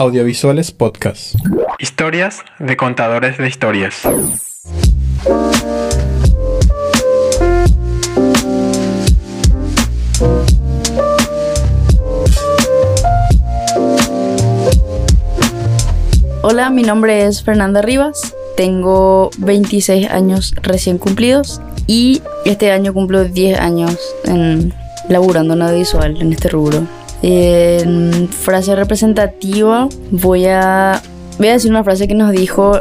Audiovisuales Podcast. Historias de contadores de historias. Hola, mi nombre es Fernanda Rivas, tengo 26 años recién cumplidos y este año cumplo 10 años en laburando en audiovisual en este rubro. En frase representativa voy a, voy a decir una frase que nos dijo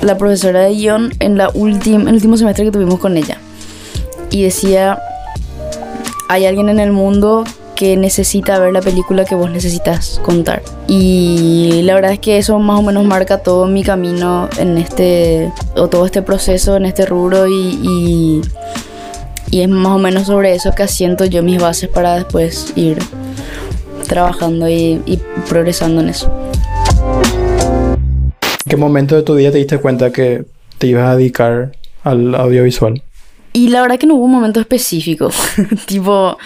la profesora de guion en, la última en el último semestre que tuvimos con ella. Y decía, hay alguien en el mundo que necesita ver la película que vos necesitas contar. Y la verdad es que eso más o menos marca todo mi camino en este, o todo este proceso en este rubro y, y, y es más o menos sobre eso que asiento yo mis bases para después ir trabajando y, y progresando en eso. ¿En qué momento de tu vida te diste cuenta que te ibas a dedicar al audiovisual? Y la verdad que no hubo un momento específico. tipo,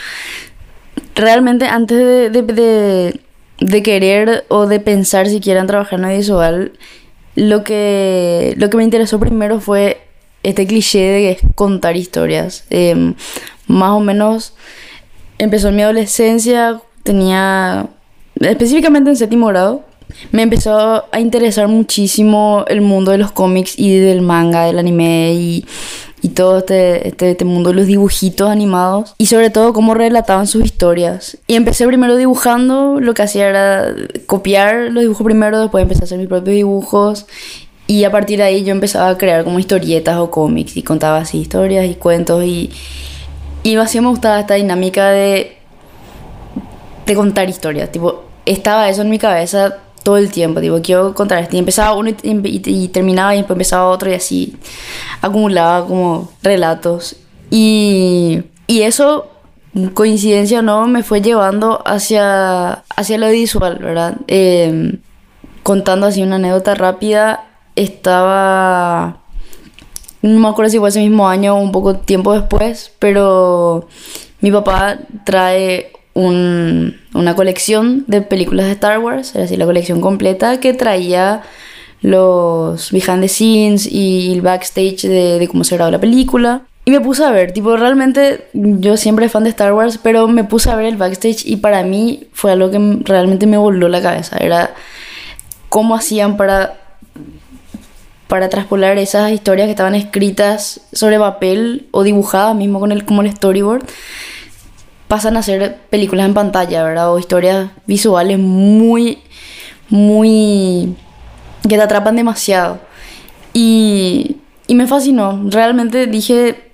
realmente antes de, de, de, de querer o de pensar si quieran trabajar en audiovisual, lo que, lo que me interesó primero fue este cliché de contar historias. Eh, más o menos empezó en mi adolescencia, tenía específicamente en séptimo grado. Me empezó a interesar muchísimo el mundo de los cómics y del manga, del anime y, y todo este, este, este, mundo de los dibujitos animados y sobre todo cómo relataban sus historias. Y empecé primero dibujando, lo que hacía era copiar los dibujos primero, después empecé a hacer mis propios dibujos y a partir de ahí yo empezaba a crear como historietas o cómics y contaba así historias y cuentos y, y así me gustaba esta dinámica de, de contar historias. Tipo, estaba eso en mi cabeza todo el tiempo, tipo, quiero contar esto. Y empezaba uno y, terminaba y después empezaba otro y así acumulaba como relatos. Y, y eso, coincidencia o no, me fue llevando hacia, hacia lo visual, ¿verdad? Eh, contando así una anécdota rápida, estaba... No me acuerdo si fue ese mismo año o un poco tiempo después, pero mi papá trae un, una colección de películas de Star Wars, era así la colección completa que traía los behind the scenes y el backstage de, de cómo se grabó la película. Y me puse a ver, tipo, realmente yo siempre fan de Star Wars, pero me puse a ver el backstage y para mí fue algo que realmente me voló la cabeza. Era cómo hacían para, para traspolar esas historias que estaban escritas sobre papel o dibujadas mismo con el, como el storyboard pasan a ser películas en pantalla, ¿verdad? O historias visuales muy, muy... que te atrapan demasiado. Y, y me fascinó. Realmente dije,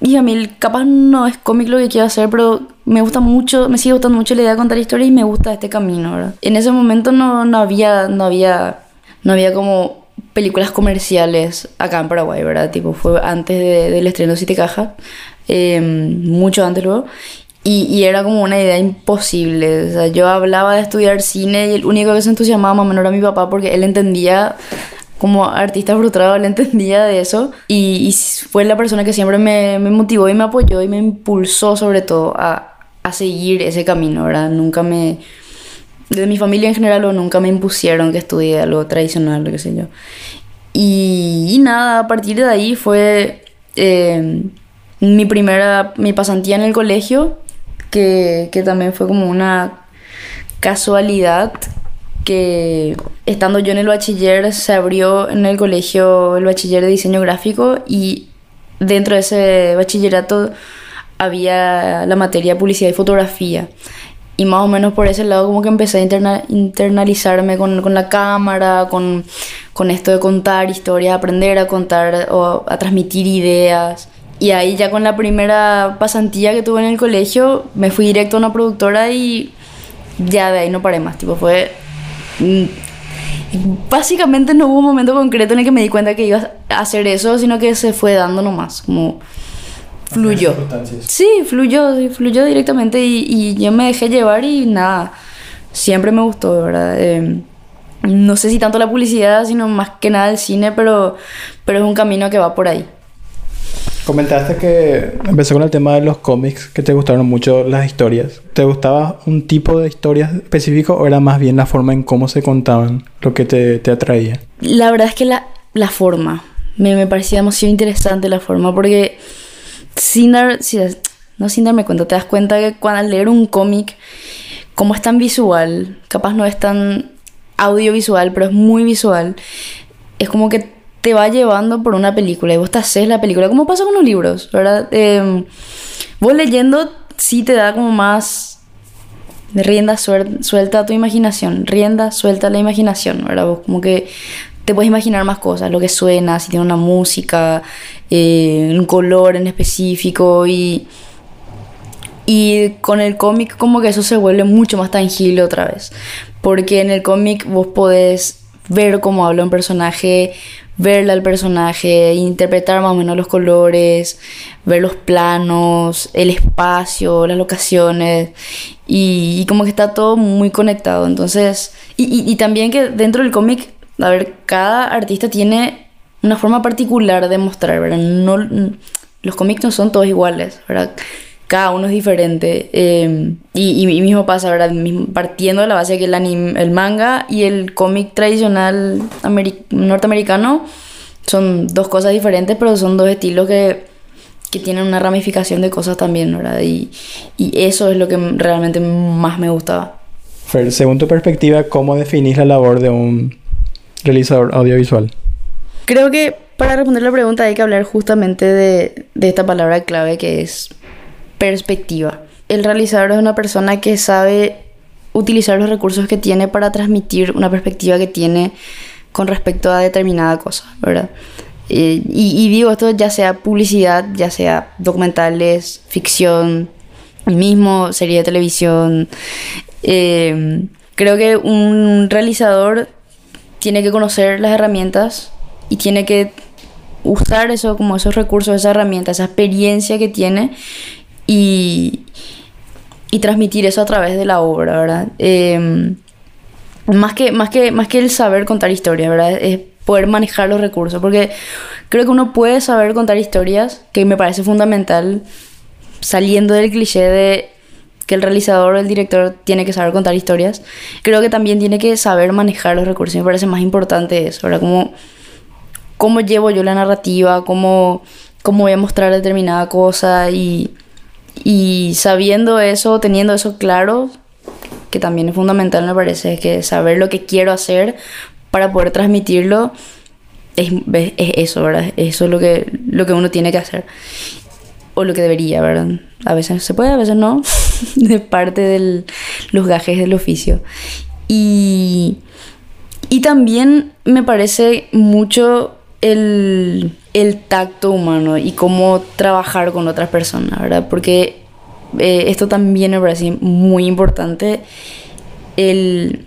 dije a mí, capaz no es cómic lo que quiero hacer, pero me gusta mucho, me sigue gustando mucho la idea de contar historias y me gusta este camino, ¿verdad? En ese momento no, no había, no había, no había como películas comerciales acá en Paraguay, ¿verdad? Tipo, fue antes de, del estreno de Siete Cajas, eh, mucho antes luego. Y, y, era como una idea imposible. O sea, yo hablaba de estudiar cine y el único que se entusiasmaba más o menos era mi papá porque él entendía, como artista frustrado, él entendía de eso. Y, y fue la persona que siempre me, me, motivó y me apoyó y me impulsó sobre todo a, a seguir ese camino, ¿verdad? Nunca me... De mi familia en general o nunca me impusieron que estudie algo tradicional, lo que sé yo. Y, y nada, a partir de ahí fue... Eh, mi primera, mi pasantía en el colegio, que, también fue como una casualidad que estando yo en el bachiller se abrió en el colegio el bachiller de diseño gráfico y dentro de ese bachillerato había la materia publicidad y fotografía y más o menos por ese lado como que empecé a interna internalizarme con, con la cámara, con, con, esto de contar historias, aprender a contar o a transmitir ideas. Y ahí ya con la primera pasantía que tuve en el colegio, me fui directo a una productora y ya de ahí no paré más. Tipo, fue... Básicamente no hubo un momento concreto en el que me di cuenta que iba a hacer eso, sino que se fue dando nomás, como fluyó. Sí, fluyó, fluyó directamente y, y, yo me dejé llevar y nada, siempre me gustó, ¿verdad? Eh, no sé si tanto la publicidad, sino más que nada el cine, pero, pero es un camino que va por ahí. Comentaste que empezó con el tema de los cómics, que te gustaron mucho las historias. ¿Te gustaba un tipo de historias específico o era más bien la forma en cómo se contaban lo que te, te atraía? La verdad es que la, la forma, me, me parecía demasiado interesante la forma, porque sin dar, si- no sin darme cuenta, te das cuenta que cuando al leer un cómic, como es tan visual, capaz no es tan audiovisual, pero es muy visual, es como que te va llevando por una película y vos te haces la película, como pasa con los libros, ¿verdad? Eh, vos leyendo sí te da como más rienda suelta a tu imaginación, rienda suelta a la imaginación, ¿verdad? Vos como que te puedes imaginar más cosas, lo que suena, si tiene una música, eh, un color en específico y... Y con el cómic como que eso se vuelve mucho más tangible otra vez. Porque en el cómic vos podés ver cómo habla un personaje, verle al personaje, interpretar más o menos los colores, ver los planos, el espacio, las locaciones. Y, como que está todo muy conectado. Entonces, y también que dentro del cómic, a ver, cada artista tiene una forma particular de mostrar, ¿verdad? No, los cómics no son todos iguales, ¿verdad? Cada uno es diferente. eh, y, y, y mismo pasa, ¿verdad? Mismo- partiendo de la base que el, anim- el manga y el cómic tradicional ameri- norteamericano son dos cosas diferentes, pero son dos estilos que, que tienen una ramificación de cosas también, ¿verdad? Y, y eso es lo que realmente más me gustaba. Fer, según tu perspectiva, ¿cómo definís la labor de un realizador audiovisual? Creo que para responder la pregunta hay que hablar justamente de, de esta palabra clave que es perspectiva. El realizador es una persona que sabe utilizar los recursos que tiene para transmitir una perspectiva que tiene con respecto a determinada cosa, ¿verdad? Eh, y, y digo esto ya sea publicidad, ya sea documentales, ficción, mismo serie de televisión. Eh, creo que un realizador tiene que conocer las herramientas y tiene que usar eso como esos recursos, esa herramienta, esa experiencia que tiene y, y transmitir eso a través de la obra, ¿verdad? Eh, más, que, más, que, más que el saber contar historias, ¿verdad? Es poder manejar los recursos, porque creo que uno puede saber contar historias, que me parece fundamental, saliendo del cliché de que el realizador o el director tiene que saber contar historias, creo que también tiene que saber manejar los recursos. Me parece más importante eso, ¿verdad? Como cómo llevo yo la narrativa, cómo, cómo voy a mostrar determinada cosa y, y sabiendo eso, teniendo eso claro, que también es fundamental me parece, que saber lo que quiero hacer para poder transmitirlo es, es eso, ¿verdad? Eso es lo que, lo que uno tiene que hacer. O lo que debería, ¿verdad? A veces se puede, a veces no. de parte de los gajes del oficio. Y, y también me parece mucho el, el tacto humano y cómo trabajar con otras personas, ¿verdad? Porque eh, esto también me parece muy importante. El,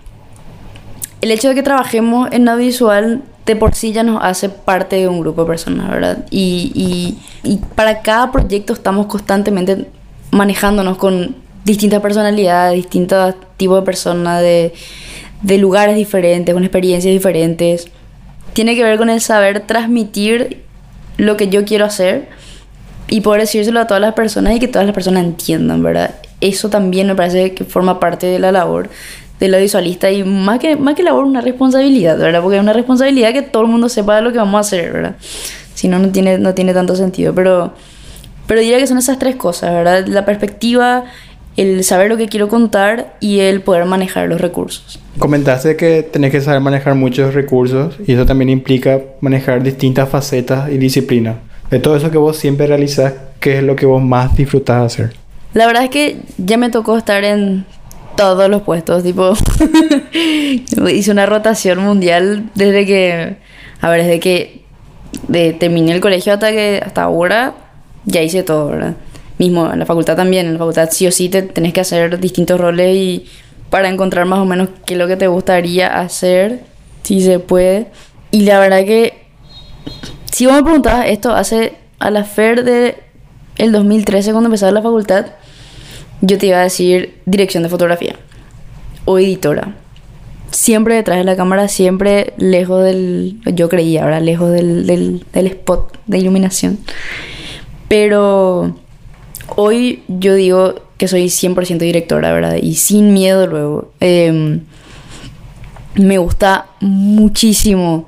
el hecho de que trabajemos en audiovisual de por sí ya nos hace parte de un grupo de personas, ¿verdad? Y, y, y para cada proyecto estamos constantemente manejándonos con distintas personalidades, distintos tipos de personas, de, de lugares diferentes, con experiencias diferentes. Tiene que ver con el saber transmitir lo que yo quiero hacer y poder decírselo a todas las personas y que todas las personas entiendan, ¿verdad? Eso también me parece que forma parte de la labor del audiovisualista y más que, más que labor, una responsabilidad, ¿verdad? Porque es una responsabilidad que todo el mundo sepa lo que vamos a hacer, ¿verdad? Si no, no tiene, no tiene tanto sentido, pero, pero diría que son esas tres cosas, ¿verdad? La perspectiva, el saber lo que quiero contar y el poder manejar los recursos. Comentaste que tenés que saber manejar muchos recursos y eso también implica manejar distintas facetas y disciplinas. De todo eso que vos siempre realizás, ¿qué es lo que vos más disfrutás hacer? La verdad es que ya me tocó estar en todos los puestos, tipo hice una rotación mundial desde que a ver, desde que de, terminé el colegio hasta que hasta ahora ya hice todo, ¿verdad? Mismo en la facultad también, en la facultad sí o sí te tenés que hacer distintos roles y para encontrar más o menos qué es lo que te gustaría hacer, si se puede. Y la verdad que si vos me preguntabas esto hace a la FER de el 2013 cuando empezaba la facultad, yo te iba a decir dirección de fotografía o editora. Siempre detrás de la cámara, siempre lejos del, yo creía, ahora lejos del, del, del spot de iluminación. Pero hoy yo digo que soy 100% directora, ¿verdad? Y sin miedo luego. Em, me gusta muchísimo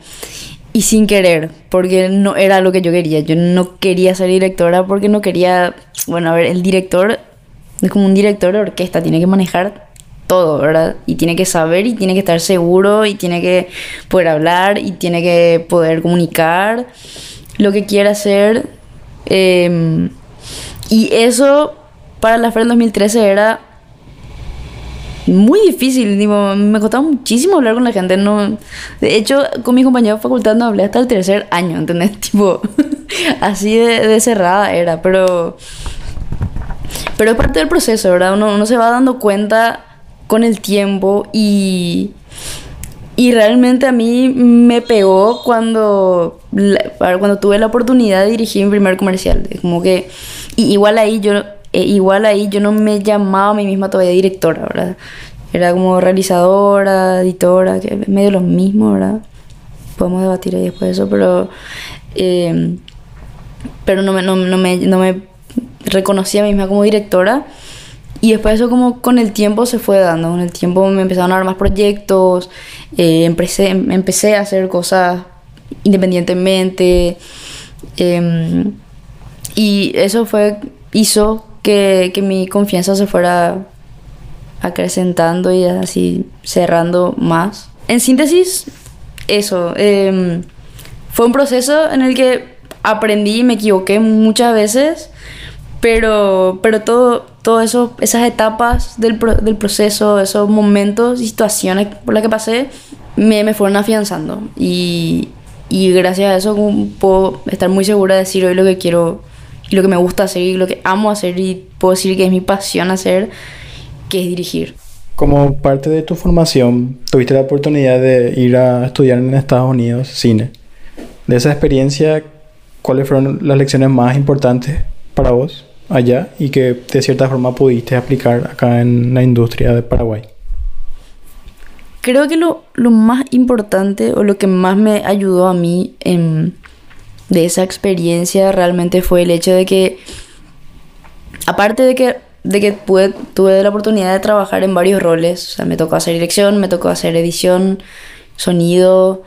y sin querer, porque no era lo que yo quería. Yo no quería ser directora porque no quería, bueno, a ver, el director es como un director de orquesta, tiene que manejar todo, ¿verdad? Y tiene que saber y tiene que estar seguro y tiene que poder hablar y tiene que poder comunicar lo que quiere hacer. Em, y eso para la FER 2013 era muy difícil, digo, me costaba muchísimo hablar con la gente, no, de hecho, con mi compañero de facultad no hablé hasta el tercer año, ¿entendés? Tipo, así de, cerrada era, pero, pero es parte del proceso, ¿verdad? Uno, uno se va dando cuenta con el tiempo y, y realmente a mí me pegó cuando, cuando tuve la oportunidad de dirigir mi primer comercial, como que, igual ahí yo eh, igual ahí yo no me llamaba a mí misma todavía directora, ¿verdad? Era como realizadora, editora, que es medio lo mismo, ¿verdad? Podemos debatir ahí después de eso, pero... Em, pero no me, no, me, no me reconocía a mí misma como directora. Y después eso como con el tiempo se fue dando, con el tiempo me empezaron a dar más proyectos, eh, empecé, empecé a hacer cosas independientemente. Em, y eso fue, hizo que, mi confianza se fuera acrecentando y así cerrando más. En síntesis, eso. Em, fue un proceso en el que aprendí y me equivoqué muchas veces, pero, pero todo, todo eso, esas etapas del, del proceso, esos momentos y situaciones por las que pasé, me, me fueron afianzando. Y, y gracias a eso puedo estar muy segura de decir hoy lo que quiero y lo que me gusta hacer y lo que amo hacer y puedo decir que es mi pasión hacer, que es dirigir. Como parte de tu formación, tuviste la oportunidad de ir a estudiar en Estados Unidos cine. De esa experiencia, ¿cuáles fueron las lecciones más importantes para vos allá y que de cierta forma pudiste aplicar acá en la industria de Paraguay? Creo que lo, lo más importante o lo que más me ayudó a mí en de esa experiencia realmente fue el hecho de que, aparte de que, de que tuve la oportunidad de trabajar en varios roles, o sea, me tocó hacer dirección, me tocó hacer edición, sonido,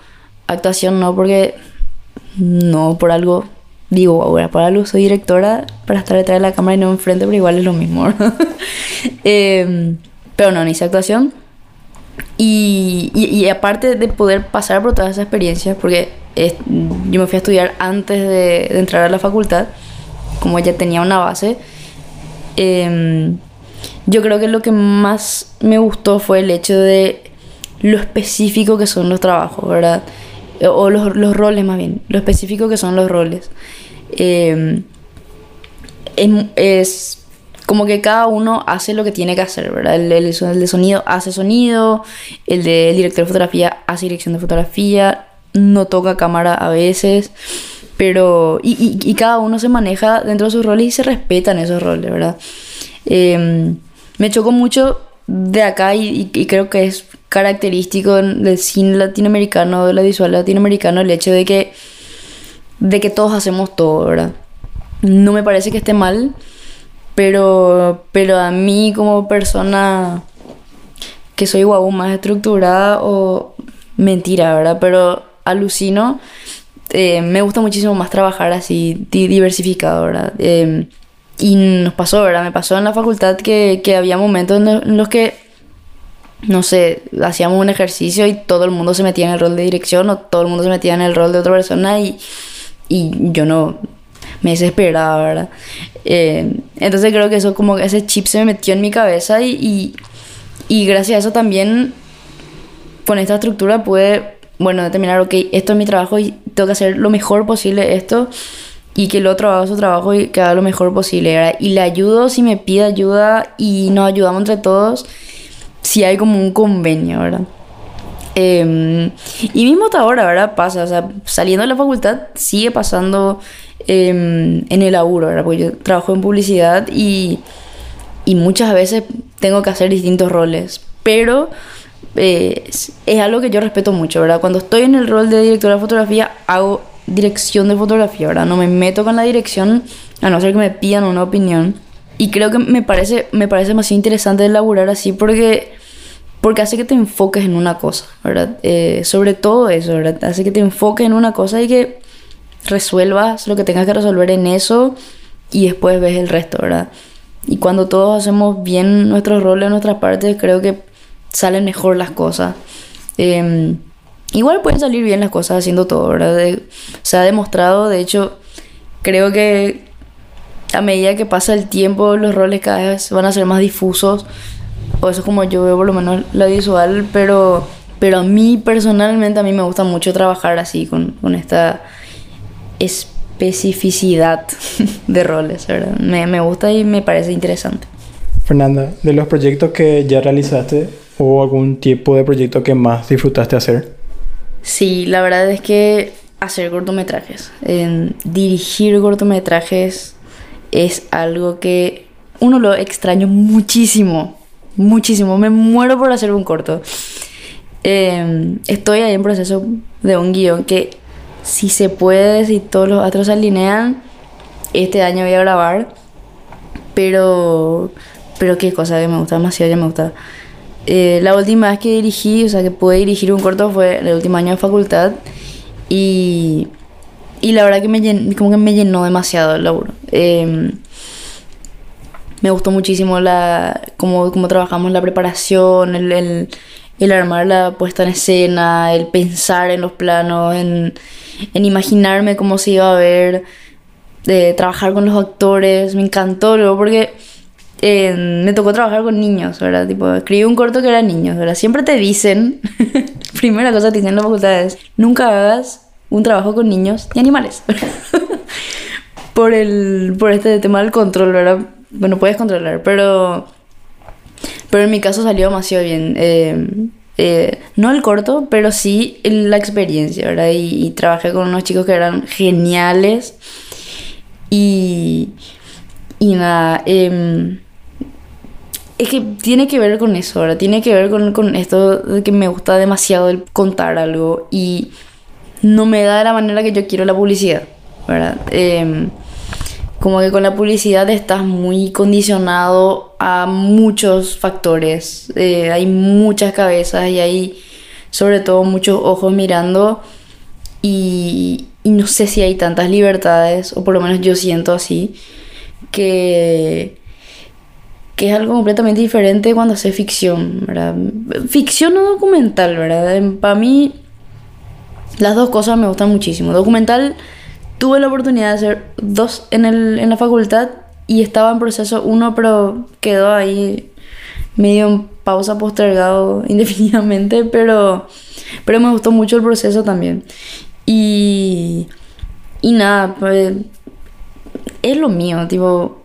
actuación, no porque, no por algo, digo, ahora por algo soy directora para estar detrás de la cámara y no enfrente, pero igual es lo mismo. Em, pero no, ni hice actuación. Y, y, aparte de poder pasar por todas esas experiencias, porque yo me fui a estudiar antes de, entrar a la facultad, como ya tenía una base. Em, yo creo que lo que más me gustó fue el hecho de lo específico que son los trabajos, ¿verdad? O los, los roles más bien, lo específico que son los roles. Em, es, como que cada uno hace lo que tiene que hacer, ¿verdad? El, el, el de sonido hace sonido, el de director de fotografía hace dirección de fotografía, no toca cámara a veces, pero... Y, y, cada uno se maneja dentro de sus roles y se respetan esos roles, ¿verdad? Em, me chocó mucho de acá y, y, creo que es característico del cine latinoamericano, del visual latinoamericano, el hecho de que, de que todos hacemos todo, ¿verdad? No me parece que esté mal, pero, pero a mí como persona que soy guau más estructurada o mentira, ¿verdad? Pero alucino. Eh, me gusta muchísimo más trabajar así, diversificado, ¿verdad? Em, y nos pasó, ¿verdad? Me pasó en la facultad que, que había momentos en los que, no sé, hacíamos un ejercicio y todo el mundo se metía en el rol de dirección o todo el mundo se metía en el rol de otra persona y, y yo no me desesperaba, ¿verdad? Em, entonces creo que eso como que ese chip se me metió en mi cabeza y, y, y gracias a eso también con esta estructura pude bueno, determinar, ok, esto es mi trabajo y tengo que hacer lo mejor posible esto y que el otro haga su trabajo y que haga lo mejor posible, Y le ayudo si me pide ayuda y nos ayudamos entre todos si hay como un convenio, ¿verdad? Em, y mismo hasta ahora, ¿verdad? Pasa, o sea, saliendo de la facultad sigue pasando em, en el laburo, ¿verdad? Porque yo trabajo en publicidad y, y muchas veces tengo que hacer distintos roles, pero eh, es algo que yo respeto mucho, ¿verdad? Cuando estoy en el rol de directora de fotografía, hago dirección de fotografía, ¿verdad? No me meto con la dirección a no ser que me pidan una opinión. Y creo que me parece, me parece demasiado interesante elaborar así porque, porque hace que te enfoques en una cosa, ¿verdad? Eh, sobre todo eso, ¿verdad? Hace que te enfoques en una cosa y que resuelvas lo que tengas que resolver en eso y después ves el resto, ¿verdad? Y cuando todos hacemos bien nuestros roles, nuestras partes, creo que salen mejor las cosas. Em, igual pueden salir bien las cosas haciendo todo, ¿verdad? se ha demostrado, de hecho, creo que a medida que pasa el tiempo, los roles cada vez van a ser más difusos. O eso es como yo veo por lo menos la visual, pero, pero a mí personalmente, a mí me gusta mucho trabajar así, con, con esta especificidad de roles, ¿verdad? Me, me gusta y me parece interesante. Fernanda, de los proyectos que ya realizaste, ¿hubo algún tipo de proyecto que más disfrutaste hacer? Sí, la verdad es que hacer cortometrajes, dirigir cortometrajes es algo que uno lo extraño muchísimo, muchísimo. Me muero por hacer un corto. Em, estoy ahí en proceso de un guion que si se puede, si todos los astros se alinean, este año voy a grabar. Pero, pero qué cosa que me gusta demasiado, ya me gusta. Eh, la última vez que dirigí, o sea, que pude dirigir un corto fue el último año de facultad. Y, y la verdad que me, llenó, como que me llenó demasiado el laburo. Em, me gustó muchísimo la, cómo, cómo trabajamos la preparación, el, el, armar la puesta en escena, el pensar en los planos, en, en imaginarme cómo se iba a ver, de trabajar con los actores. Me encantó luego porque me tocó trabajar con niños, ¿verdad? Tipo, escribí un corto que era niños, ¿verdad? Siempre te dicen, primera cosa que te dicen en la facultad nunca hagas un trabajo con niños y animales. por, el, por este tema del control, ¿verdad? Bueno, puedes controlar, pero... Pero en mi caso salió demasiado bien. Eh, eh, no el corto, pero sí la experiencia, ¿verdad? Y, trabajé con unos chicos que eran geniales. Y, y nada, eh, es que tiene que ver con eso, ahora tiene que ver con, con, esto de que me gusta demasiado el contar algo y no me da de la manera que yo quiero la publicidad, ¿verdad? Eh, como que con la publicidad estás muy condicionado a muchos factores, eh, hay muchas cabezas y hay sobre todo muchos ojos mirando y, no sé si hay tantas libertades, o por lo menos yo siento así, que que es algo completamente diferente cuando hace ficción, ¿verdad? Ficción o documental, ¿verdad? Para mí, las dos cosas me gustan muchísimo. Documental, tuve la oportunidad de hacer dos en, el, en la facultad y estaba en proceso uno, pero quedó ahí medio en pausa postergado indefinidamente, pero, pero me gustó mucho el proceso también. Y, y nada, pues es lo mío, tipo,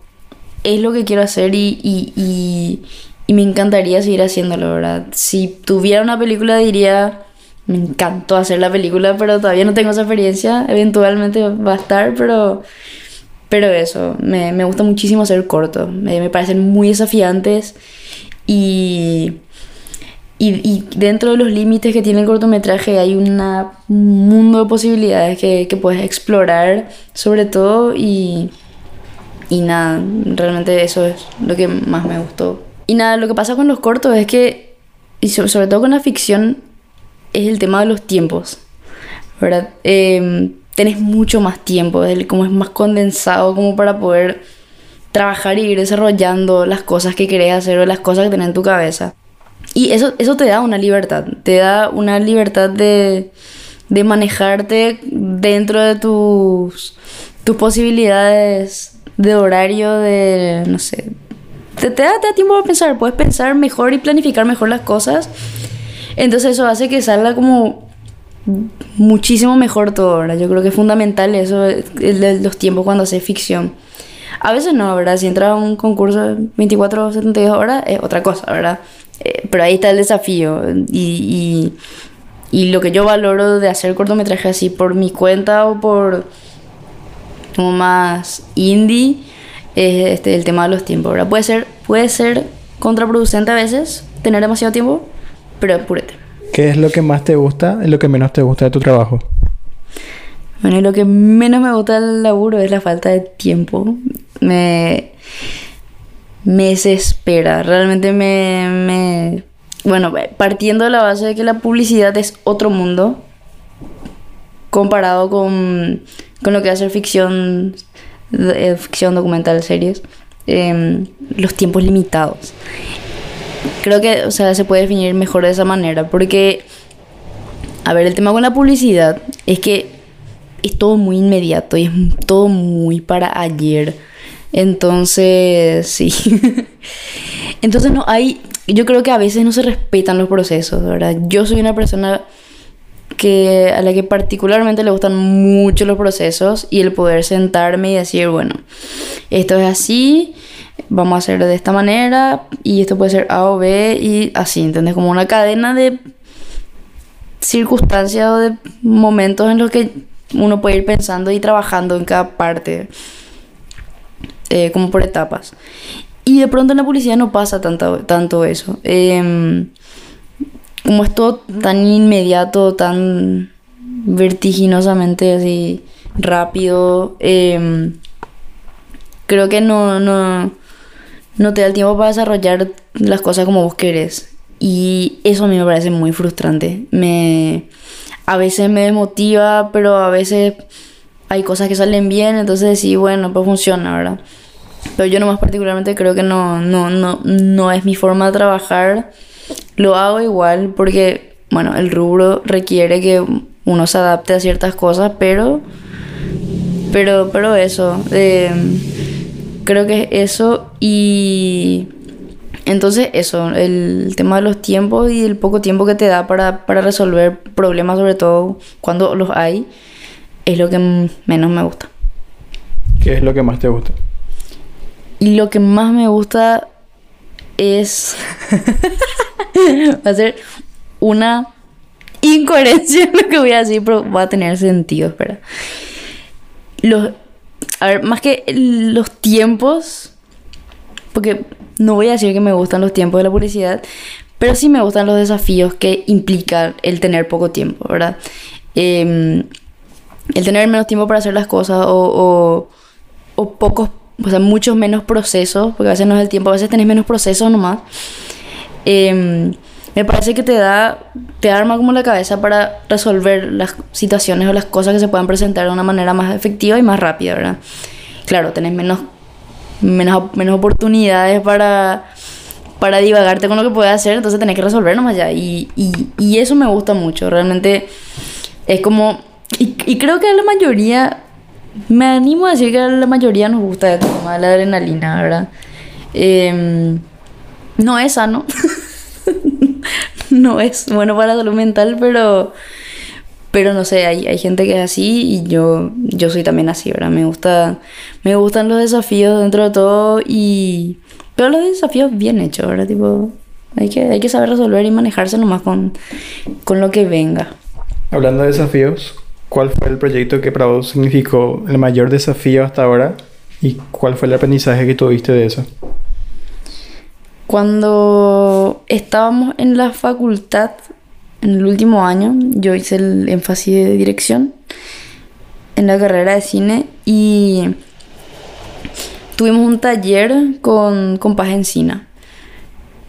es lo que quiero hacer y, y, y, me encantaría seguir haciéndolo, ¿verdad? Si tuviera una película diría, me encantó hacer la película, pero todavía no tengo esa experiencia, eventualmente va a estar, pero, pero eso, me, me gusta muchísimo hacer cortos, me, me parecen muy desafiantes y... Y, y, dentro de los límites que tiene el cortometraje hay una, un mundo de posibilidades que, que puedes explorar sobre todo y, y nada, realmente eso es lo que más me gustó. Y nada, lo que pasa con los cortos es que, y sobre todo con la ficción, es el tema de los tiempos, ¿verdad? Eh, tenés mucho más tiempo, como es más condensado como para poder trabajar y ir desarrollando las cosas que querés hacer o las cosas que tenés en tu cabeza. Y eso, eso te da una libertad, te da una libertad de, de manejarte dentro de tus, tus posibilidades de horario, de, no sé, te, te, da, tiempo para pensar, puedes pensar mejor y planificar mejor las cosas. Entonces eso hace que salga como muchísimo mejor todo, ¿verdad? Yo creo que es fundamental eso, de los tiempos cuando haces ficción. A veces no, ¿verdad? Si entra a un concurso 24 o 72 horas es otra cosa, ¿verdad? Eh, pero ahí está el desafío y, y, y lo que yo valoro de hacer cortometraje así por mi cuenta o por como más indie es este, el tema de los tiempos, ¿verdad? Puede ser, puede ser contraproducente a veces tener demasiado tiempo, pero apúrate. ¿Qué es lo que más te gusta y lo que menos te gusta de tu trabajo? Bueno, y lo que menos me gusta del laburo es la falta de tiempo. Me, me desespera. Realmente me, me... Bueno, partiendo de la base de que la publicidad es otro mundo comparado con, con lo que hace ficción, eh, ficción documental, series, em, los tiempos limitados. Creo que, o sea, se puede definir mejor de esa manera, porque, a ver, el tema con la publicidad es que es todo muy inmediato y es todo muy para ayer. Entonces, sí. Entonces no hay, yo creo que a veces no se respetan los procesos, ¿verdad? Yo soy una persona que a la que particularmente le gustan mucho los procesos y el poder sentarme y decir, bueno, esto es así, vamos a hacer de esta manera y esto puede ser A o B y así, ¿entendés? Como una cadena de circunstancias o de momentos en los que uno puede ir pensando y trabajando en cada parte, eh, como por etapas. Y de pronto en la publicidad no pasa tanto, tanto eso. Em, como es todo tan inmediato, tan vertiginosamente así rápido, em, creo que no, no, no te da el tiempo para desarrollar las cosas como vos querés. Y eso a mí me parece muy frustrante. Me, a veces me desmotiva, pero a veces hay cosas que salen bien, entonces sí, bueno, pues funciona, ¿verdad? Pero yo nomás particularmente creo que no, no, no, no es mi forma de trabajar lo hago igual porque, bueno, el rubro requiere que uno se adapte a ciertas cosas, pero, pero, pero eso, eh, creo que es eso y entonces eso, el tema de los tiempos y el poco tiempo que te da para, para resolver problemas, sobre todo cuando los hay, es lo que menos me gusta. ¿Qué es lo que más te gusta? Y lo que más me gusta es... va a ser una incoherencia lo que voy a decir, pero va a tener sentido, espera. Los, a ver, más que los tiempos, porque no voy a decir que me gustan los tiempos de la publicidad, pero sí me gustan los desafíos que implica el tener poco tiempo, ¿verdad? Em, el tener menos tiempo para hacer las cosas o, o, o pocos, o sea, muchos menos procesos, porque a veces no es el tiempo, a veces tenés menos procesos nomás. Em, me parece que te da, te arma como la cabeza para resolver las situaciones o las cosas que se puedan presentar de una manera más efectiva y más rápida, ¿verdad? Claro, tenés menos, menos, menos oportunidades para, para divagarte con lo que puedes hacer, entonces tenés que resolver nomás ya. Y, y, y eso me gusta mucho, realmente es como, y, creo que a la mayoría, me animo a decir que a la mayoría nos gusta el la adrenalina, ¿verdad? Eh, no es sano. no es bueno para la salud mental, pero pero no sé, hay, hay gente que es así y yo yo soy también así, ¿verdad? Me gusta me gustan los desafíos dentro de todo y pero los desafíos bien hechos, ¿verdad? Tipo, hay que hay que saber resolver y manejarse nomás con con lo que venga. Hablando de desafíos, ¿cuál fue el proyecto que para vos significó el mayor desafío hasta ahora y cuál fue el aprendizaje que tuviste de eso? Cuando estábamos en la facultad, en el último año, yo hice el énfasis de dirección en la carrera de cine y tuvimos un taller con, con Paz Encina.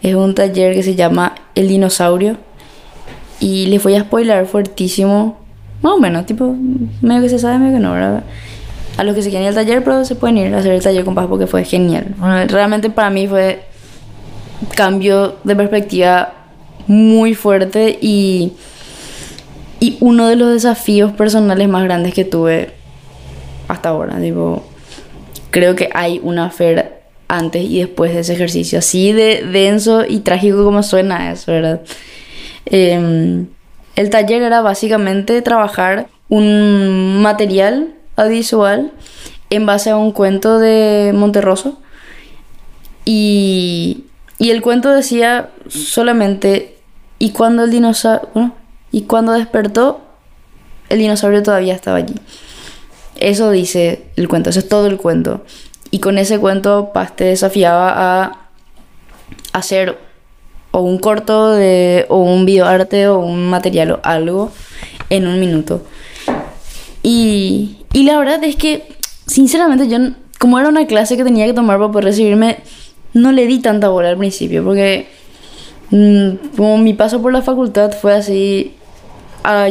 Es un taller que se llama El Dinosaurio y les voy a spoiler fuertísimo, más o menos, tipo, medio que se sabe, medio que no, ¿verdad? A los que se quieren ir al taller, pero se pueden ir a hacer el taller con Paz porque fue genial. realmente para mí fue cambio de perspectiva muy fuerte y, y uno de los desafíos personales más grandes que tuve hasta ahora. Digo, creo que hay una fer antes y después de ese ejercicio, así de denso y trágico como suena eso, ¿verdad? Eh, el taller era básicamente trabajar un material audiovisual en base a un cuento de Monterroso y y el cuento decía solamente, y cuando el dinosaurio, y cuando despertó, el dinosaurio todavía estaba allí. Eso dice el cuento, eso es todo el cuento. Y con ese cuento Paz te desafiaba a hacer o un corto de, o un videoarte o un material o algo en un minuto. Y, y la verdad es que, sinceramente, yo, como era una clase que tenía que tomar para poder recibirme, no le di tanta bola al principio, porque mm, como mi paso por la facultad fue así,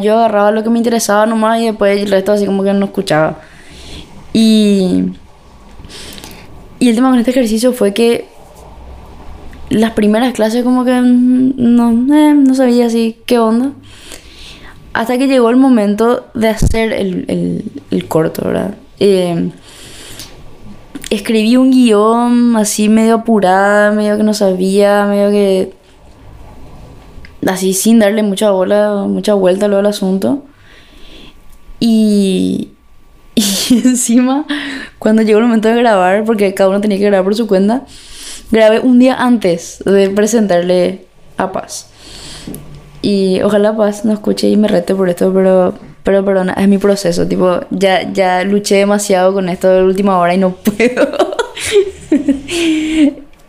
yo agarraba lo que me interesaba nomás y después el resto así como que no escuchaba. Y, y el tema con este ejercicio fue que las primeras clases como que mm, no, eh, no sabía así qué onda. Hasta que llegó el momento de hacer el, el- el corto, ¿verdad? Eh, escribí un guion así medio apurada, medio que no sabía, medio que... Así sin darle mucha bola, mucha vuelta a lo del asunto. Y, y encima, cuando llegó el momento de grabar, porque cada uno tenía que grabar por su cuenta, grabé un día antes de presentarle a Paz. Y ojalá Paz no escuche y me rete por esto, pero, pero perdona, es mi proceso. Tipo, ya, ya luché demasiado con esto de última hora y no puedo.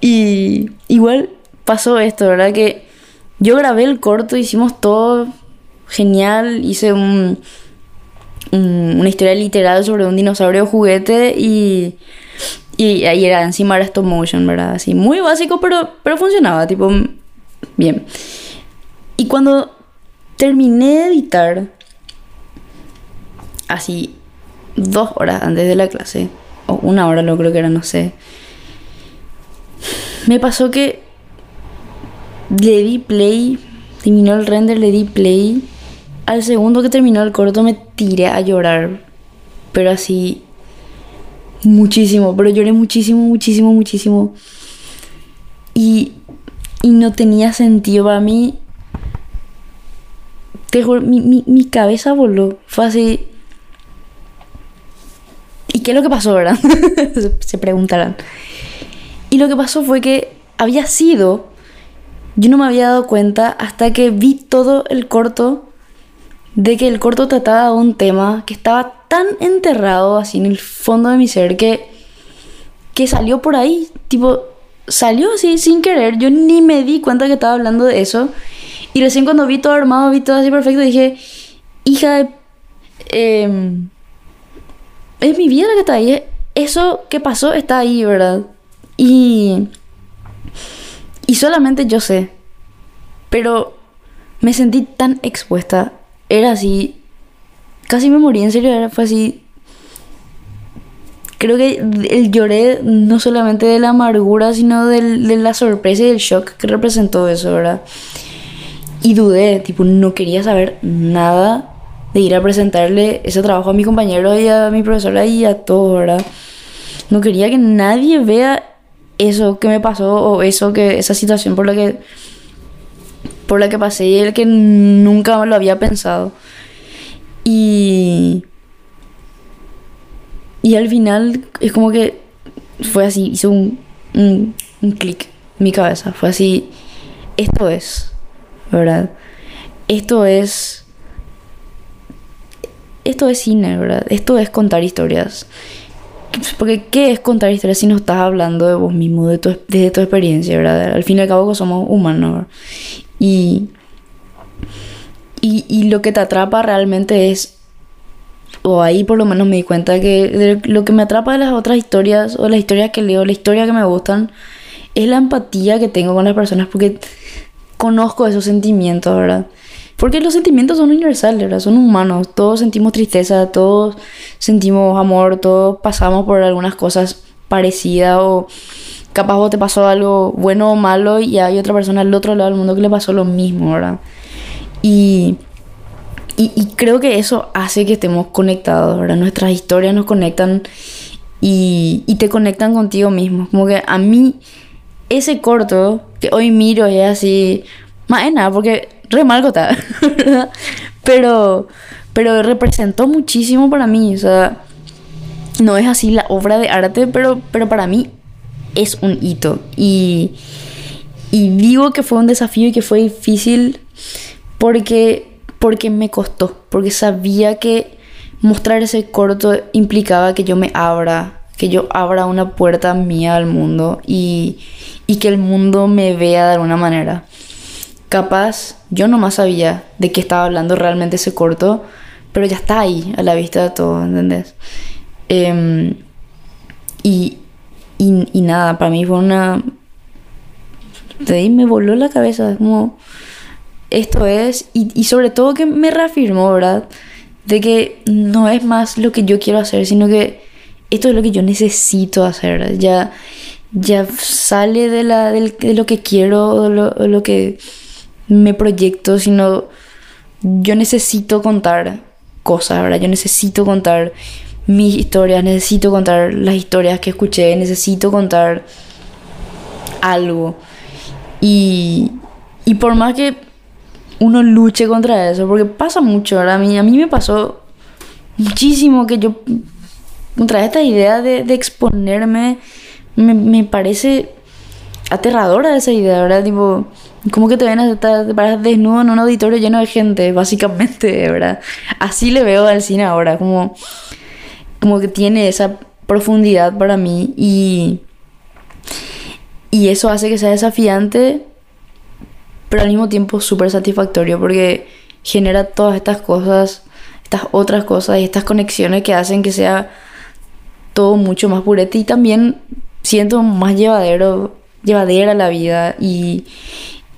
y igual pasó esto, ¿verdad? Que yo grabé el corto, hicimos todo genial, hice un, un- una historia literal sobre un dinosaurio juguete y, y ahí era encima era stop motion, ¿verdad? Así, muy básico, pero, pero funcionaba, tipo, bien. Y cuando terminé de editar, así, dos horas antes de la clase, o una hora lo creo que era, no sé, me pasó que le di play, terminó el render, le di play. Al segundo que terminó el corto me tiré a llorar, pero así, muchísimo, pero lloré muchísimo, muchísimo, muchísimo. Y, y no tenía sentido para mí. Mi, mi cabeza voló. Fue así. ¿Y qué es lo que pasó, verdad? se, preguntarán. Y lo que pasó fue que había sido. Yo no me había dado cuenta hasta que vi todo el corto. De que el corto trataba de un tema que estaba tan enterrado así en el fondo de mi ser que. que salió por ahí. Tipo, salió así sin querer. Yo ni me di cuenta que estaba hablando de eso. Y recién cuando vi todo armado, vi todo así perfecto, dije, hija de... em, es mi vida la que está ahí. Eso que pasó está ahí, ¿verdad? Y... Y solamente yo sé. Pero me sentí tan expuesta. Era así... Casi me morí, en serio, era, fue así... Creo que el lloré no solamente de la amargura, sino del- de la sorpresa y del shock que representó eso, ¿verdad? Y dudé, tipo, no quería saber nada de ir a presentarle ese trabajo a mi compañero y a mi profesora y a todos, ¿verdad? No quería que nadie vea eso que me pasó o eso que esa situación por la que por la que pasé y el que nunca lo había pensado. Y y al final es como que fue así, hizo un, un, un clic en mi cabeza. Fue así, esto es, ¿verdad? Esto es... Esto es cine, ¿verdad? Esto es contar historias. Porque ¿qué es contar historias si no estás hablando de vos mismo, de tu, desde tu experiencia, ¿verdad? Al fin y al cabo somos humanos, ¿verdad? Y, y, y lo que te atrapa realmente es o ahí por lo menos me di cuenta que de lo que me atrapa de las otras historias o las historias que leo, la historia que me gustan, es la empatía que tengo con las personas porque conozco esos sentimientos, ¿verdad? Porque los sentimientos son universales, ¿verdad? Son humanos, todos sentimos tristeza, todos sentimos amor, todos pasamos por algunas cosas parecidas o capaz vos te pasó algo bueno o malo y hay otra persona al otro lado del mundo que le pasó lo mismo, ¿verdad? Y y, creo que eso hace que estemos conectados, ¿verdad? Nuestras historias nos conectan y, y te conectan contigo mismo. Como que a mí, ese corto que hoy miro es así, más nada, porque re. Pero, pero representó muchísimo para mí, o sea, no es así la obra de arte, pero, pero para mí es un hito. Y, y digo que fue un desafío y que fue difícil porque porque me costó, porque sabía que mostrar ese corto implicaba que yo me abra, que yo abra una puerta mía al mundo y, y que el mundo me vea de alguna manera. Capaz, yo nomás sabía de qué estaba hablando realmente ese corto, pero ya está ahí, a la vista de todo, ¿entendés? Em, y, y, y nada, para mí fue una... De ahí me voló la cabeza, como... Esto es, y, y sobre todo que me reafirmó, ¿verdad? De que no es más lo que yo quiero hacer, sino que esto es lo que yo necesito hacer. Ya, ya sale de, la, de lo que quiero, de lo, de lo que me proyecto, sino yo necesito contar cosas, ¿verdad? Yo necesito contar mis historias, necesito contar las historias que escuché, necesito contar algo. Y, y por más que uno luche contra eso, porque pasa mucho, ¿verdad? A mí, a mí me pasó muchísimo que yo contra esta idea de, de exponerme me, me parece aterradora esa idea, ¿verdad? Tipo, como que te ven a te paras desnudo en un auditorio lleno de gente, básicamente, ¿verdad? Así le veo al cine ahora, como, como que tiene esa profundidad para mí y, y eso hace que sea desafiante, pero al mismo tiempo súper satisfactorio porque genera todas estas cosas, estas otras cosas y estas conexiones que hacen que sea todo mucho más purete y también siento más llevadero, llevadera la vida y,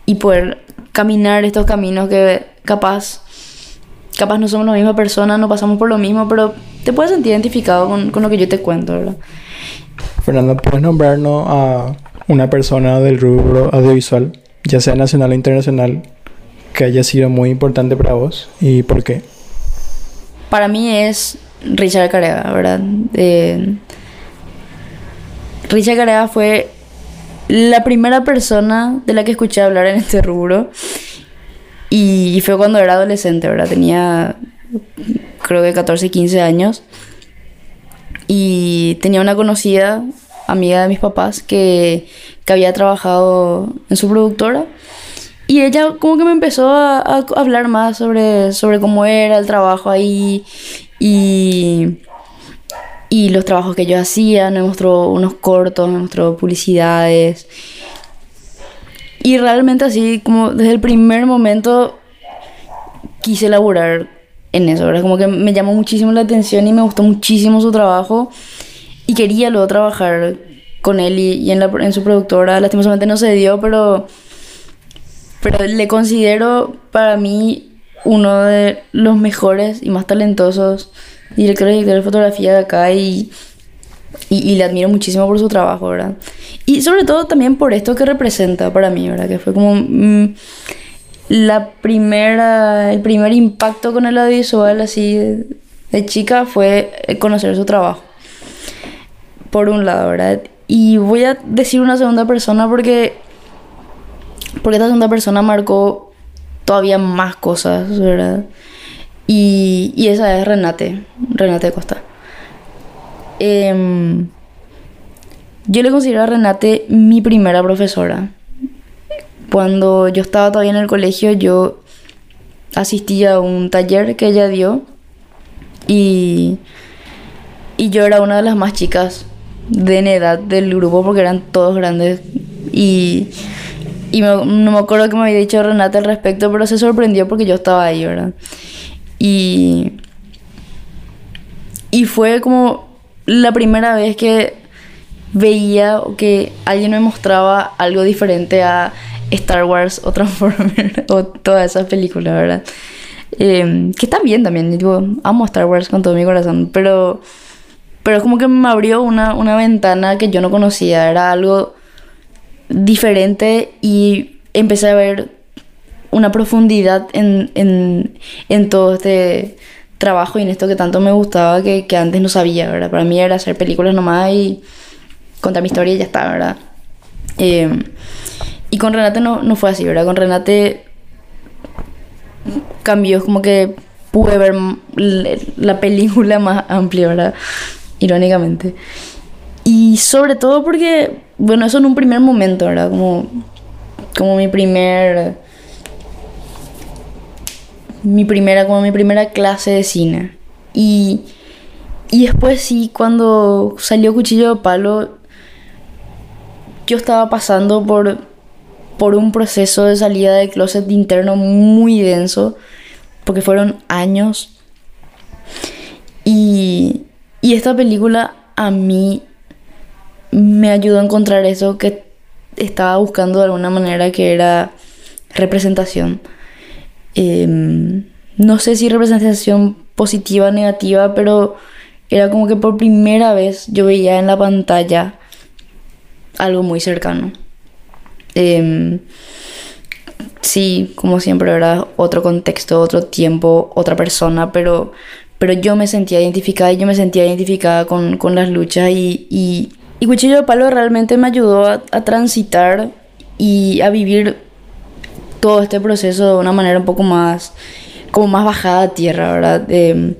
y poder caminar estos caminos que capaz, capaz no somos la misma persona, no pasamos por lo mismo, pero te puedes sentir identificado con, con lo que yo te cuento, ¿verdad? Fernando, ¿puedes nombrarnos a una persona del rubro audiovisual, ya sea nacional o internacional, que haya sido muy importante para vos y por qué? Para mí es Richard Carega, ¿verdad? Eh, Richard Carega fue la primera persona de la que escuché hablar en este rubro. Y, fue cuando era adolescente, ¿verdad? Tenía creo que 14, 15 años. Y tenía una conocida, amiga de mis papás, que, que había trabajado en su productora. Y ella como que me empezó a, a hablar más sobre, sobre cómo era el trabajo ahí y, y los trabajos que ellos hacían. Me mostró unos cortos, me mostró publicidades. Y realmente así, como desde el primer momento, quise laburar en eso, ¿verdad? Como que me llamó muchísimo la atención y me gustó muchísimo su trabajo. Y quería luego trabajar con él y, y en, la, en su productora. Lastimosamente no se dio, pero pero le considero para mí uno de los mejores y más talentosos directores de fotografía de acá y, y, y, le admiro muchísimo por su trabajo, ¿verdad? Y sobre todo también por esto que representa para mí, ¿verdad? Que fue como mmm, la primera, el primer impacto con el audiovisual así de, de chica fue conocer su trabajo. Por un lado, ¿verdad? Y voy a decir una segunda persona porque porque esta segunda persona marcó todavía más cosas, ¿verdad? Y, esa es Renate, Renate Costa. Eh, yo le considero a Renate mi primera profesora. Cuando yo estaba todavía en el colegio, yo asistí a un taller que ella dio y, y yo era una de las más chicas de en edad del grupo porque eran todos grandes y y me, no me acuerdo que me había dicho Renata al respecto, pero se sorprendió porque yo estaba ahí, ¿verdad? Y, y fue como la primera vez que veía o que alguien me mostraba algo diferente a Star Wars o Transformers o todas esas películas, ¿verdad? Eh, que están bien también, amo Star Wars con todo mi corazón, pero, pero como que me abrió una, una ventana que yo no conocía, era algo diferente y empecé a ver una profundidad en, en, en, todo este trabajo y en esto que tanto me gustaba que, que, antes no sabía, ¿verdad? Para mí era hacer películas nomás y contar mi historia y ya está, ¿verdad? Eh, y con Renate no, no fue así, ¿verdad? Con Renate cambió, como que pude ver la película más amplia, ¿verdad? Irónicamente. Y sobre todo porque, bueno, eso en un primer momento, ¿verdad? Como, como mi primer... Mi primera, como mi primera clase de cine. Y, y después sí, cuando salió Cuchillo de Palo, yo estaba pasando por, por un proceso de salida de closet interno muy denso, porque fueron años Y esta película a mí me ayudó a encontrar eso que estaba buscando de alguna manera, que era representación. Em, no sé si representación positiva o negativa, pero era como que por primera vez yo veía en la pantalla algo muy cercano. Em, sí, como siempre, era otro contexto, otro tiempo, otra persona, pero, pero yo me sentía identificada y yo me sentía identificada con, con las luchas y, y, Cuchillo de Palo realmente me ayudó a, a, transitar y a vivir todo este proceso de una manera un poco más, como más bajada a tierra, ¿verdad? Eh,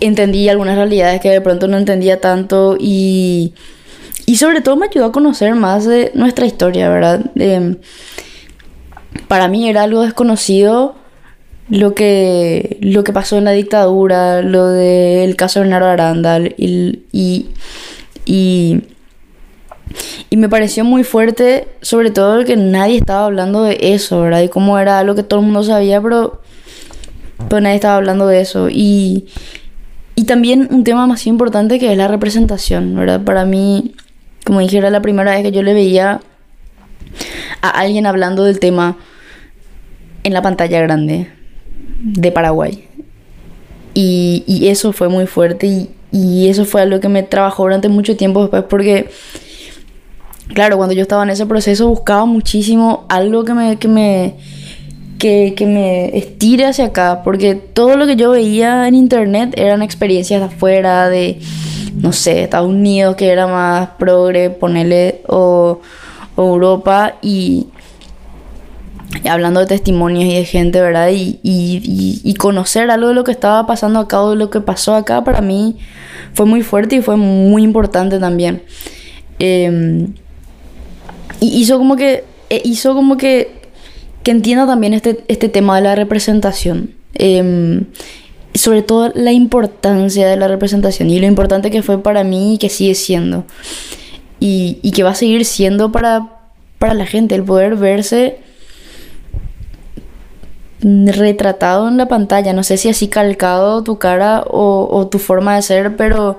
entendí algunas realidades que de pronto no entendía tanto y, y sobre todo me ayudó a conocer más de nuestra historia, ¿verdad? Eh, para mí era algo desconocido lo que, lo que pasó en la dictadura, lo del caso de Bernardo Aranda y, y, me pareció muy fuerte, sobre todo que nadie estaba hablando de eso, ¿verdad? Y cómo era algo que todo el mundo sabía, pero, pero nadie estaba hablando de eso. Y, y también un tema más importante que es la representación, ¿verdad? Para mí, como dije, era la primera vez que yo le veía a alguien hablando del tema en la pantalla grande de Paraguay. Y, y eso fue muy fuerte y, y, eso fue algo que me trabajó durante mucho tiempo después porque, claro, cuando yo estaba en ese proceso buscaba muchísimo algo que me, que me, que, que me estire hacia acá, porque todo lo que yo veía en internet eran experiencias de afuera, de, no sé, Estados Unidos, que era más progre, ponerle, o, Europa, y hablando de testimonios y de gente, ¿verdad? Y, y, y, conocer algo de lo que estaba pasando acá o de lo que pasó acá, para mí fue muy fuerte y fue muy importante también. Eh, y hizo como que, hizo como que, que entienda también este, este tema de la representación. Eh, sobre todo la importancia de la representación y lo importante que fue para mí y que sigue siendo. Y, y que va a seguir siendo para, para la gente, el poder verse retratado en la pantalla. No sé si así calcado tu cara o tu forma de ser, pero,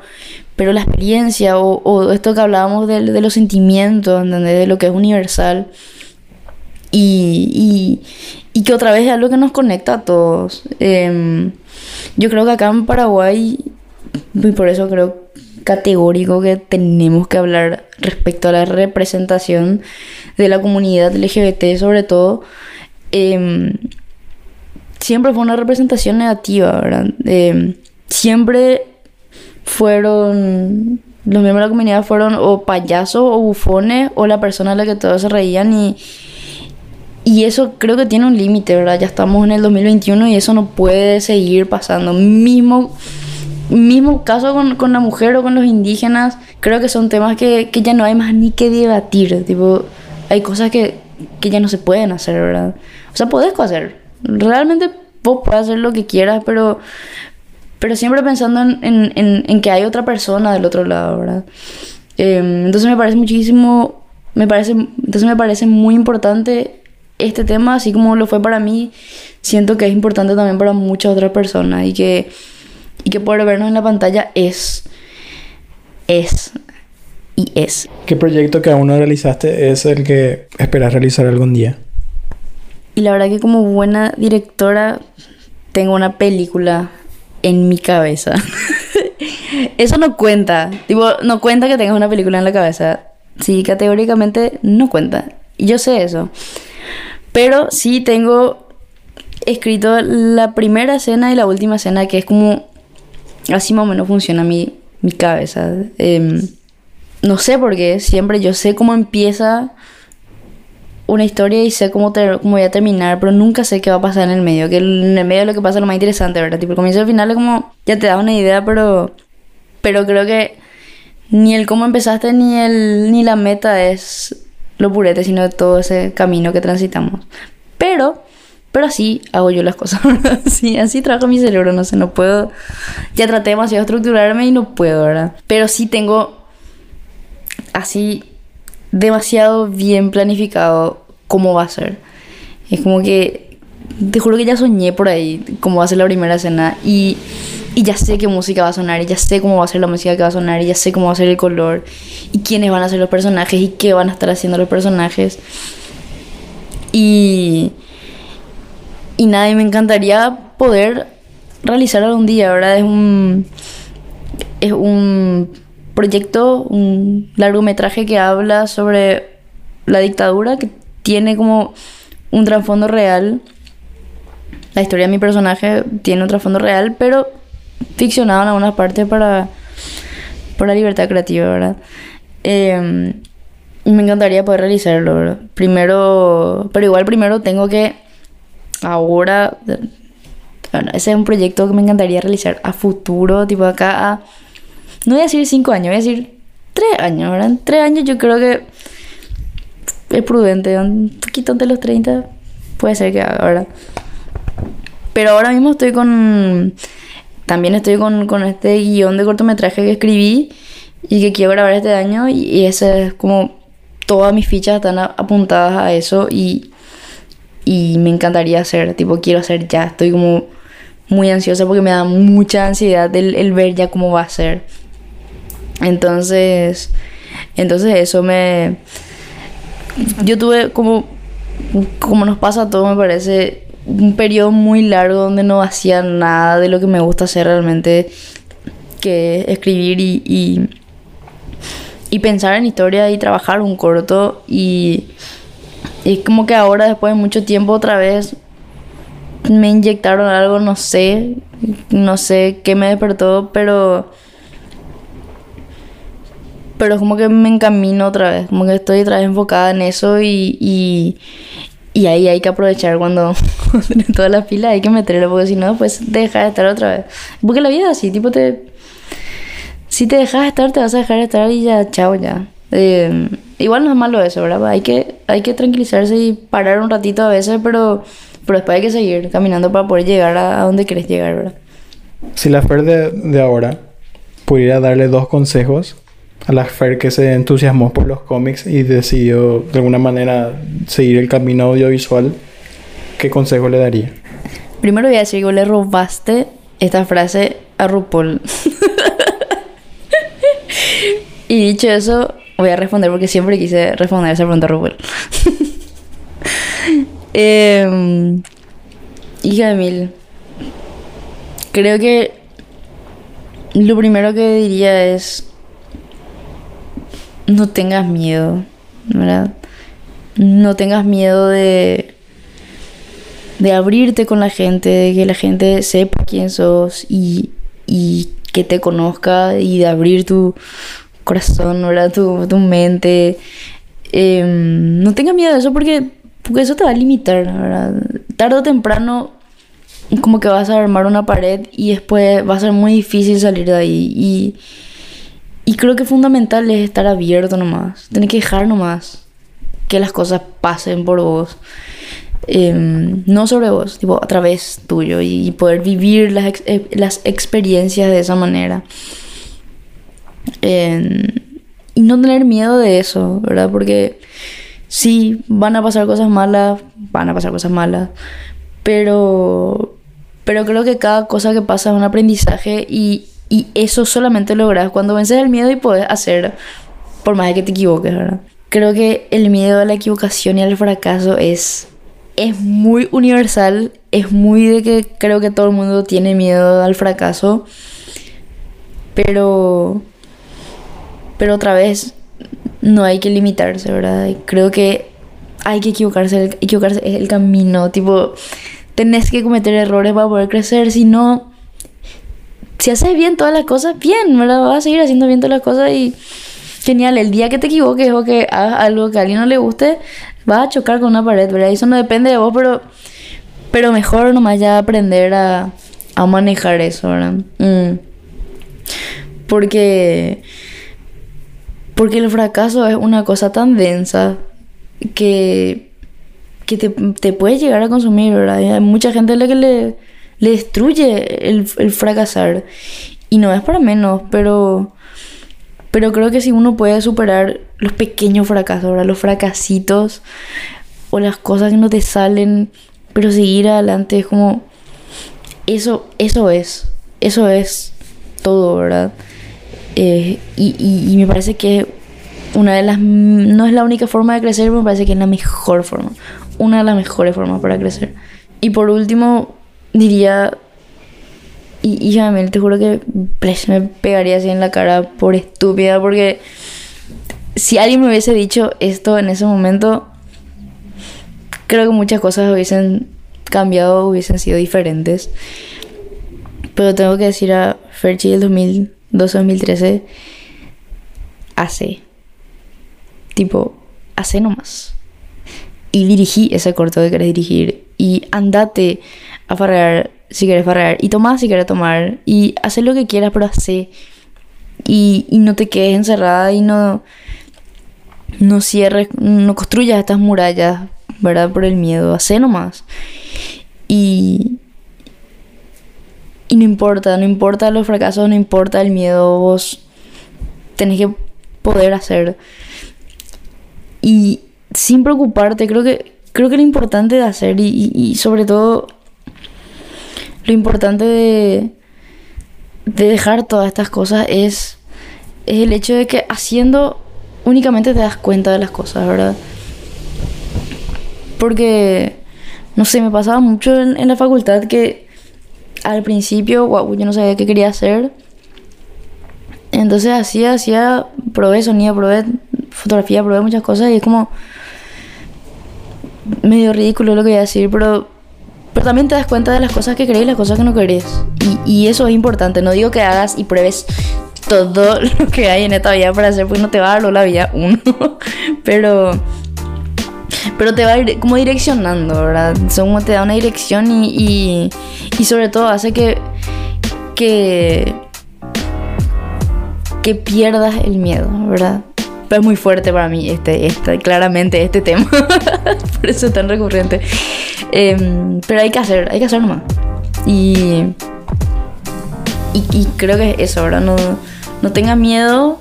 pero la experiencia o, esto que hablábamos de, de los sentimientos, de lo que es universal. Y, y, que otra vez es algo que nos conecta a todos. Eh, yo creo que acá en Paraguay, y por eso creo categórico que tenemos que hablar respecto a la representación de la comunidad LGBT sobre todo. Eh, siempre fue una representación negativa, ¿verdad? Eh, siempre fueron, los miembros de la comunidad fueron o payasos o bufones o la persona a la que todos se reían y, y eso creo que tiene un límite, ¿verdad? Ya estamos en el 2021 y eso no puede seguir pasando. Mismo, mismo caso con, con la mujer o con los indígenas, creo que son temas que, que ya no hay más ni que debatir, tipo, hay cosas que, que ya no se pueden hacer, ¿verdad? O sea, podés hacer, realmente vos puedes hacer lo que quieras, pero, pero siempre pensando en, en, en, que hay otra persona del otro lado, ¿verdad? Eh, entonces me parece muchísimo, me parece, entonces me parece muy importante este tema, así como lo fue para mí, siento que es importante también para muchas otras personas y que, y que poder vernos en la pantalla es, es y es. ¿Qué proyecto que aún no realizaste es el que esperas realizar algún día? Y la verdad que como buena directora tengo una película en mi cabeza. Eso no cuenta. Tipo, no cuenta que tengas una película en la cabeza. Sí, categóricamente no cuenta. Yo sé eso. Pero sí tengo escrito la primera escena y la última escena, que es como... Así más o menos funciona mi, mi cabeza. Eh, no sé por qué. Siempre yo sé cómo empieza una historia y sé cómo, cómo voy a terminar, pero nunca sé qué va a pasar en el medio. Que en el medio lo que pasa es lo más interesante, ¿verdad? Tipo, el comienzo el final es como, ya te da una idea, pero, pero creo que ni el cómo empezaste ni, el, ni la meta es lo purete, sino todo ese camino que transitamos. Pero, pero así hago yo las cosas, ¿verdad? Sí, así trabajo mi cerebro, no sé, no puedo. Ya traté demasiado de estructurarme y no puedo, ¿verdad? Pero sí tengo así demasiado bien planificado cómo va a ser. Es como que, te juro que ya soñé por ahí cómo va a ser la primera escena y, y ya sé qué música va a sonar, y ya sé cómo va a ser la música que va a sonar, y ya sé cómo va a ser el color, y quiénes van a ser los personajes, y qué van a estar haciendo los personajes. Y. Y nada, y me encantaría poder realizar algún día, ¿verdad? Es un. Es un proyecto, un largometraje que habla sobre la dictadura, que tiene como un trasfondo real. La historia de mi personaje tiene un trasfondo real, pero ficcionado en algunas partes para, por la libertad creativa, ¿verdad? Y me encantaría poder realizarlo, ¿verdad? Primero, pero igual primero tengo que ahora, bueno, ese es un proyecto que me encantaría realizar a futuro, tipo acá a, no voy a decir cinco años, voy a decir tres años, ¿verdad? En tres años yo creo que es prudente, un poquito antes de los 30 puede ser que haga, ¿verdad? Pero ahora mismo estoy con, también estoy con, con este guion de cortometraje que escribí y que quiero grabar este año y, y ese es como todas mis fichas están apuntadas a eso y, y me encantaría hacer, tipo, quiero hacer ya, estoy como muy ansiosa porque me da mucha ansiedad el, el ver ya cómo va a ser. Entonces, entonces eso me... Yo tuve como, como nos pasa a todos, me parece, un periodo muy largo donde no hacía nada de lo que me gusta hacer realmente, que es escribir y, y, y pensar en historia y trabajar un corto. Y, y es como que ahora después de mucho tiempo otra vez me inyectaron algo, no sé, no sé qué me despertó, pero pero como que me encamino otra vez, como que estoy otra vez enfocada en eso y, y, y ahí hay que aprovechar cuando tiene toda la pila, hay que meterlo porque si no, pues deja de estar otra vez. Porque la vida es así, tipo te... Si te dejas de estar, te vas a dejar de estar y ya, chao, ya. Eh, igual no es malo eso, ¿verdad? Hay que, hay que tranquilizarse y parar un ratito a veces, pero, pero después hay que seguir caminando para poder llegar a, a donde quieres llegar, ¿verdad? Si la Fer de, de ahora pudiera darle dos consejos a la Fer que se entusiasmó por los cómics y decidió de alguna manera seguir el camino audiovisual, ¿qué consejo le daría? Primero voy a decir que le robaste esta frase a RuPaul. y dicho eso, voy a responder porque siempre quise responder esa pregunta a RuPaul. eh, hija de mil. Creo que lo primero que diría es no tengas miedo, ¿verdad? No tengas miedo de de abrirte con la gente, de que la gente sepa quién sos y, y que te conozca y de abrir tu corazón, ¿verdad? Tu, tu mente. Eh, no tengas miedo de eso porque, porque eso te va a limitar, ¿verdad? Tarde o temprano como que vas a armar una pared y después va a ser muy difícil salir de ahí y, y creo que fundamental es estar abierto nomás, tener que dejar nomás que las cosas pasen por vos eh, no sobre vos, tipo a través tuyo y poder vivir las, ex- eh, las experiencias de esa manera. Eh, y no tener miedo de eso, ¿verdad? Porque sí, van a pasar cosas malas, van a pasar cosas malas, pero, pero creo que cada cosa que pasa es un aprendizaje y, y eso solamente logras cuando vences el miedo y puedes hacer, por más de que te equivoques, ¿verdad? Creo que el miedo a la equivocación y al fracaso es es muy universal, es muy de que creo que todo el mundo tiene miedo al fracaso, pero pero otra vez no hay que limitarse, ¿verdad? Creo que hay que equivocarse, equivocarse es el camino, tipo tenés que cometer errores para poder crecer, si no si haces bien todas las cosas, bien, ¿verdad? Vas a seguir haciendo bien todas las cosas y genial, el día que te equivoques o que hagas algo que a alguien no le guste, vas a chocar con una pared, ¿verdad? Eso no depende de vos, pero, pero mejor nomás ya aprender a, a manejar eso, ¿verdad? Mm. Porque, porque el fracaso es una cosa tan densa que, que te, te puede llegar a consumir, ¿verdad? Hay mucha gente a la que le, le destruye el, el fracasar. Y no es para menos, pero... Pero creo que si uno puede superar los pequeños fracasos, ¿verdad? los fracasitos o las cosas que no te salen, pero seguir adelante es como eso eso es, eso es todo, ¿verdad? Eh, y, y- me parece que una de las... No es la única forma de crecer, me parece que es la mejor forma. Una de las mejores formas para crecer. Y por último, diría... Y, y Jamel, te juro que me pegaría así en la cara por estúpida, porque si alguien me hubiese dicho esto en ese momento, creo que muchas cosas hubiesen cambiado, hubiesen sido diferentes. Pero tengo que decir a Ferchi del 2012-2013, hace. Tipo, hace nomás. Y dirigí ese corto que querés dirigir. Y andate a farrear si quieres farrear. Y toma si quieres tomar. Y haz lo que quieras, pero hace. Y, y no te quedes encerrada y no, no cierres, no construyas estas murallas, ¿verdad? Por el miedo. Hace nomás. Y, y no importa, no importa los fracasos, no importa el miedo, vos tenés que poder hacer. Y sin preocuparte, creo que, creo que lo importante de hacer y- y sobre todo lo importante de, de dejar todas estas cosas es, es el hecho de que haciendo únicamente te das cuenta de las cosas, ¿verdad? Porque, no sé, me pasaba mucho en, la facultad que al principio, wow, yo no sabía qué quería hacer. Entonces hacía, hacía, probé sonido, probé fotografía, probé muchas cosas y es como medio ridículo lo que voy a decir, pero, pero también te das cuenta de las cosas que querés y las cosas que no querés. Y, y eso es importante. No digo que hagas y pruebes todo lo que hay en esta vida para hacer, porque no te va a dar la vida uno. pero, pero te va a ir como direccionando, ¿verdad? Como te da una dirección y, y, y sobre todo hace que, que, que pierdas el miedo, ¿verdad? Es muy fuerte para mí este, este claramente este tema. Por eso es tan recurrente. Em, pero hay que hacer, hay que hacer nomás. Y, y, y creo que es eso, ¿verdad? No, no tengas miedo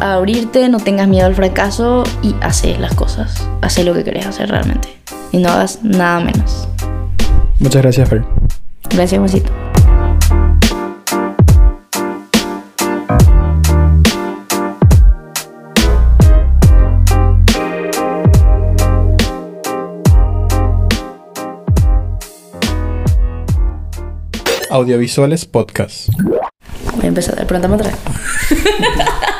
a abrirte, no tengas miedo al fracaso y haces las cosas. Haces lo que querés hacer realmente. Y no hagas nada menos. Muchas gracias, Fer. Gracias, Juancito. Audiovisuales Podcast. Voy a empezar. Pregúntame otra vez.